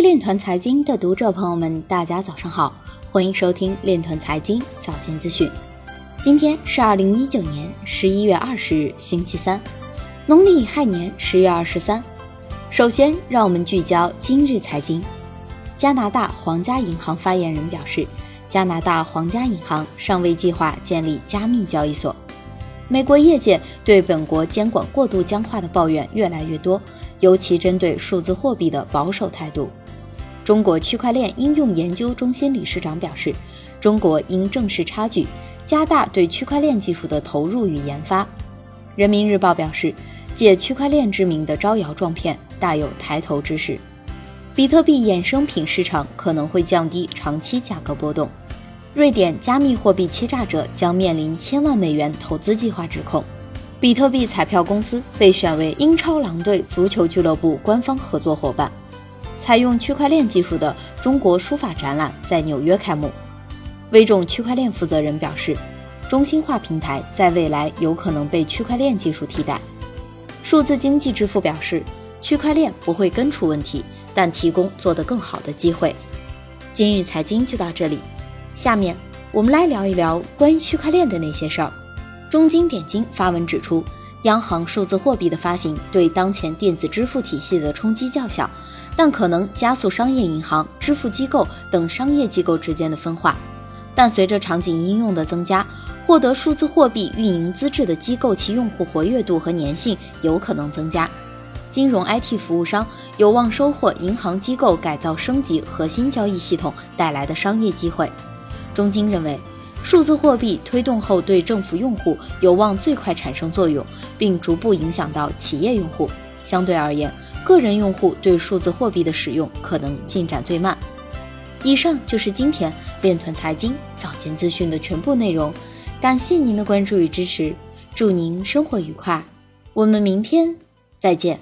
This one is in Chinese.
链团财经的读者朋友们，大家早上好，欢迎收听链团财经早间资讯。今天是二零一九年十一月二十日，星期三，农历乙亥年十月二十三。首先，让我们聚焦今日财经。加拿大皇家银行发言人表示，加拿大皇家银行尚未计划建立加密交易所。美国业界对本国监管过度僵化的抱怨越来越多，尤其针对数字货币的保守态度。中国区块链应用研究中心理事长表示，中国应正视差距，加大对区块链技术的投入与研发。人民日报表示，借区块链之名的招摇撞骗大有抬头之势。比特币衍生品市场可能会降低长期价格波动。瑞典加密货币欺诈者将面临千万美元投资计划指控。比特币彩票公司被选为英超狼队足球俱乐部官方合作伙伴。采用区块链技术的中国书法展览在纽约开幕。微众区块链负责人表示，中心化平台在未来有可能被区块链技术替代。数字经济之父表示，区块链不会根除问题。但提供做得更好的机会。今日财经就到这里，下面我们来聊一聊关于区块链的那些事儿。中金点金发文指出，央行数字货币的发行对当前电子支付体系的冲击较小，但可能加速商业银行、支付机构等商业机构之间的分化。但随着场景应用的增加，获得数字货币运营资质的机构其用户活跃度和粘性有可能增加。金融 IT 服务商有望收获银行机构改造升级核心交易系统带来的商业机会。中金认为，数字货币推动后对政府用户有望最快产生作用，并逐步影响到企业用户。相对而言，个人用户对数字货币的使用可能进展最慢。以上就是今天链团财经早间资讯的全部内容，感谢您的关注与支持，祝您生活愉快，我们明天再见。